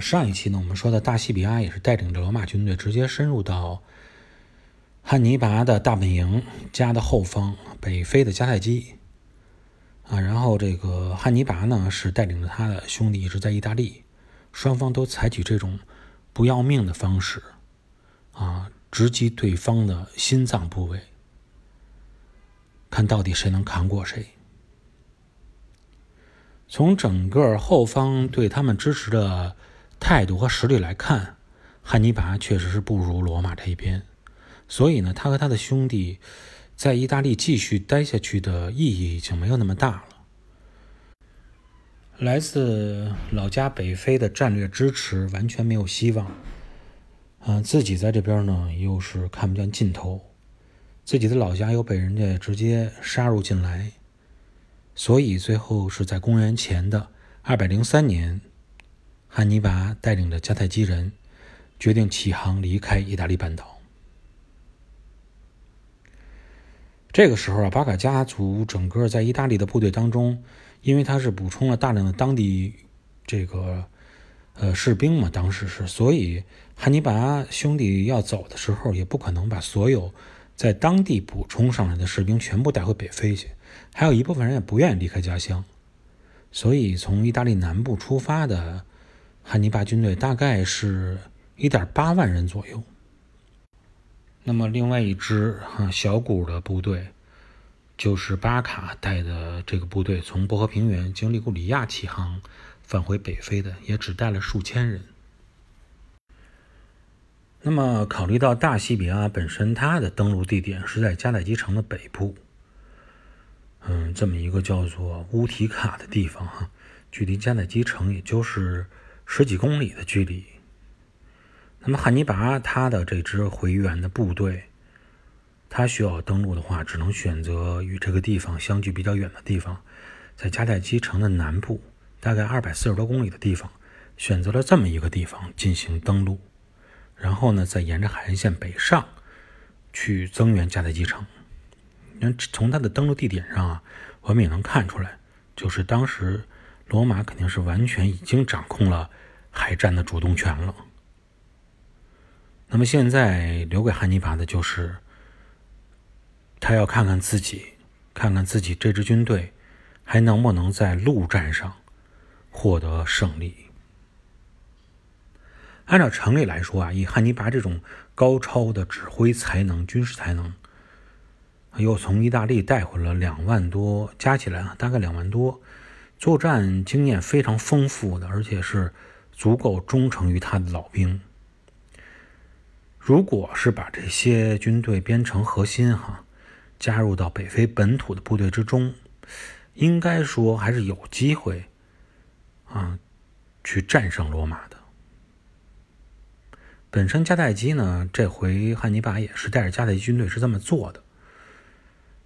上一期呢，我们说的大西比阿也是带领着罗马军队直接深入到汉尼拔的大本营家的后方，北非的迦太基啊。然后这个汉尼拔呢是带领着他的兄弟一直在意大利，双方都采取这种不要命的方式啊，直击对方的心脏部位，看到底谁能扛过谁。从整个后方对他们支持的态度和实力来看，汉尼拔确实是不如罗马这一边，所以呢，他和他的兄弟在意大利继续待下去的意义已经没有那么大了。来自老家北非的战略支持完全没有希望，嗯，自己在这边呢又是看不见尽头，自己的老家又被人家直接杀入进来。所以，最后是在公元前的二百零三年，汉尼拔带领着迦太基人决定起航离开意大利半岛。这个时候啊，巴卡家族整个在意大利的部队当中，因为他是补充了大量的当地这个呃士兵嘛，当时是，所以汉尼拔兄弟要走的时候，也不可能把所有在当地补充上来的士兵全部带回北非去。还有一部分人也不愿意离开家乡，所以从意大利南部出发的汉尼拔军队大概是一点八万人左右。那么另外一支哈小股的部队，就是巴卡带的这个部队，从波河平原经利古里亚起航返回北非的，也只带了数千人。那么考虑到大西比亚本身它的登陆地点是在迦太基城的北部。嗯，这么一个叫做乌提卡的地方哈，距离迦太基城也就是十几公里的距离。那么汉尼拔他的这支回援的部队，他需要登陆的话，只能选择与这个地方相距比较远的地方，在迦太基城的南部，大概二百四十多公里的地方，选择了这么一个地方进行登陆，然后呢，再沿着海岸线北上，去增援迦太基城。从他的登陆地点上啊，我们也能看出来，就是当时罗马肯定是完全已经掌控了海战的主动权了。那么现在留给汉尼拔的就是，他要看看自己，看看自己这支军队还能不能在陆战上获得胜利。按照常理来说啊，以汉尼拔这种高超的指挥才能、军事才能。又从意大利带回了两万多，加起来啊，大概两万多，作战经验非常丰富的，而且是足够忠诚于他的老兵。如果是把这些军队编成核心哈，加入到北非本土的部队之中，应该说还是有机会啊，去战胜罗马的。本身迦太基呢，这回汉尼拔也是带着迦太基军队是这么做的。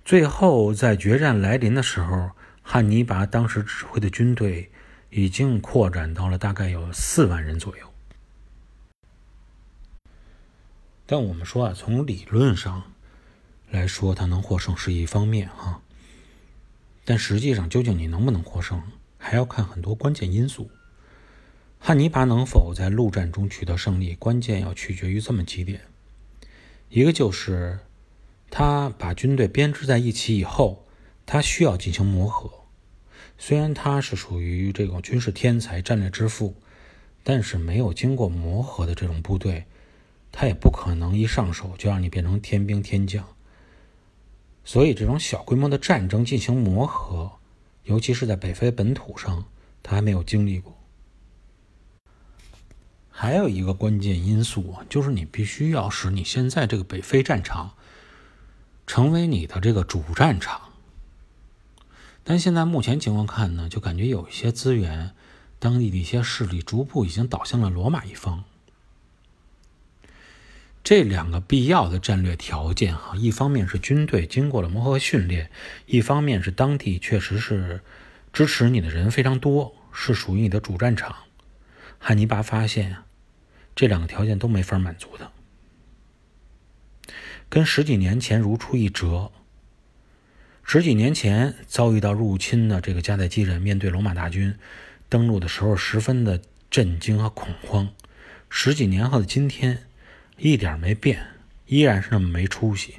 最后，在决战来临的时候，汉尼拔当时指挥的军队已经扩展到了大概有四万人左右。但我们说啊，从理论上来说，他能获胜是一方面哈，但实际上究竟你能不能获胜，还要看很多关键因素。汉尼拔能否在陆战中取得胜利，关键要取决于这么几点，一个就是。他把军队编制在一起以后，他需要进行磨合。虽然他是属于这种军事天才、战略之父，但是没有经过磨合的这种部队，他也不可能一上手就让你变成天兵天将。所以，这种小规模的战争进行磨合，尤其是在北非本土上，他还没有经历过。还有一个关键因素，就是你必须要使你现在这个北非战场。成为你的这个主战场，但现在目前情况看呢，就感觉有一些资源，当地的一些势力逐步已经倒向了罗马一方。这两个必要的战略条件哈，一方面是军队经过了磨合训练，一方面是当地确实是支持你的人非常多，是属于你的主战场。汉尼拔发现啊，这两个条件都没法满足的。跟十几年前如出一辙。十几年前遭遇到入侵的这个迦太基人，面对罗马大军登陆的时候，十分的震惊和恐慌。十几年后的今天，一点没变，依然是那么没出息，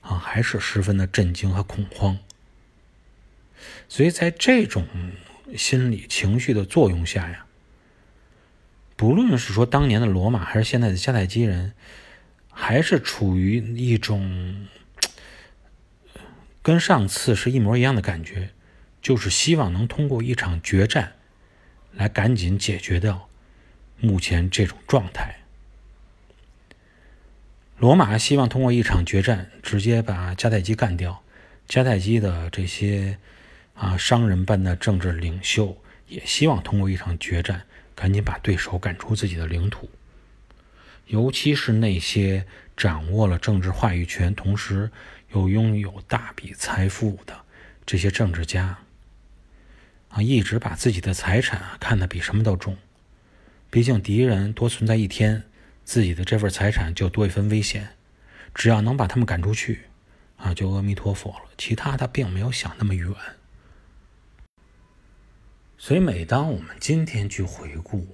啊，还是十分的震惊和恐慌。所以在这种心理情绪的作用下呀，不论是说当年的罗马，还是现在的迦太基人，还是处于一种跟上次是一模一样的感觉，就是希望能通过一场决战来赶紧解决掉目前这种状态。罗马希望通过一场决战直接把迦太基干掉，迦太基的这些。啊，商人般的政治领袖也希望通过一场决战，赶紧把对手赶出自己的领土。尤其是那些掌握了政治话语权，同时又拥有大笔财富的这些政治家，啊，一直把自己的财产看得比什么都重。毕竟敌人多存在一天，自己的这份财产就多一分危险。只要能把他们赶出去，啊，就阿弥陀佛了。其他他并没有想那么远。所以，每当我们今天去回顾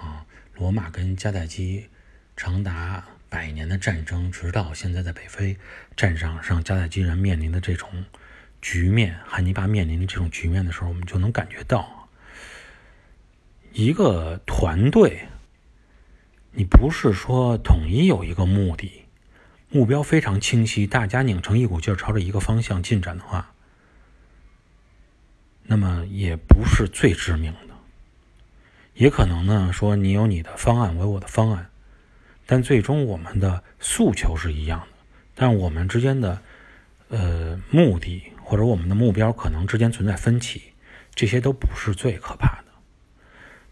啊，罗马跟迦太基长达百年的战争，直到现在在北非战场上迦太基人面临的这种局面，汉尼拔面临的这种局面的时候，我们就能感觉到，一个团队，你不是说统一有一个目的，目标非常清晰，大家拧成一股劲朝着一个方向进展的话。那么也不是最致命的，也可能呢说你有你的方案，我有我的方案，但最终我们的诉求是一样的，但我们之间的呃目的或者我们的目标可能之间存在分歧，这些都不是最可怕的，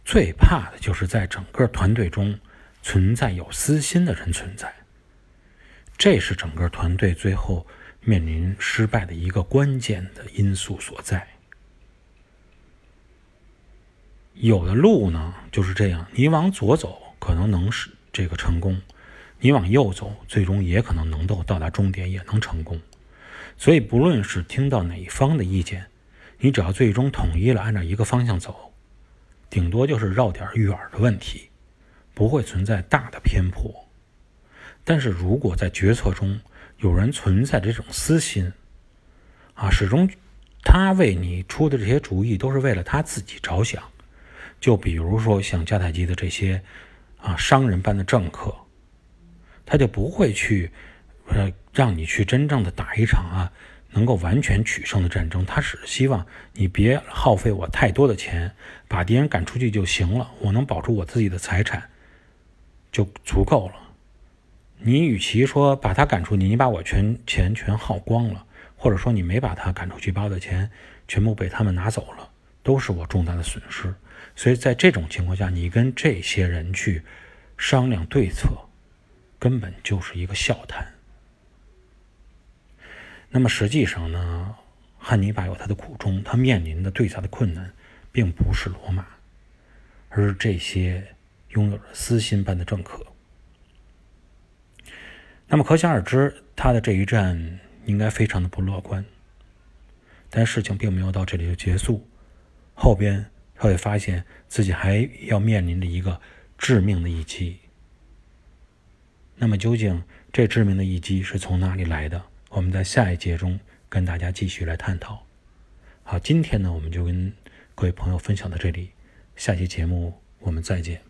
最怕的就是在整个团队中存在有私心的人存在，这是整个团队最后面临失败的一个关键的因素所在。有的路呢就是这样，你往左走可能能是这个成功，你往右走最终也可能能够到达终点，也能成功。所以不论是听到哪一方的意见，你只要最终统一了按照一个方向走，顶多就是绕点远的问题，不会存在大的偏颇。但是如果在决策中有人存在这种私心，啊，始终他为你出的这些主意都是为了他自己着想。就比如说像迦太基的这些啊商人般的政客，他就不会去呃让你去真正的打一场啊能够完全取胜的战争。他只是希望你别耗费我太多的钱，把敌人赶出去就行了。我能保住我自己的财产就足够了。你与其说把他赶出去，你把我全钱全耗光了，或者说你没把他赶出去，把我的钱全部被他们拿走了，都是我重大的损失。所以在这种情况下，你跟这些人去商量对策，根本就是一个笑谈。那么实际上呢，汉尼拔有他的苦衷，他面临的最大的困难，并不是罗马，而是这些拥有着私心般的政客。那么可想而知，他的这一战应该非常的不乐观。但事情并没有到这里就结束，后边。他会发现自己还要面临着一个致命的一击。那么，究竟这致命的一击是从哪里来的？我们在下一节中跟大家继续来探讨。好，今天呢，我们就跟各位朋友分享到这里，下期节目我们再见。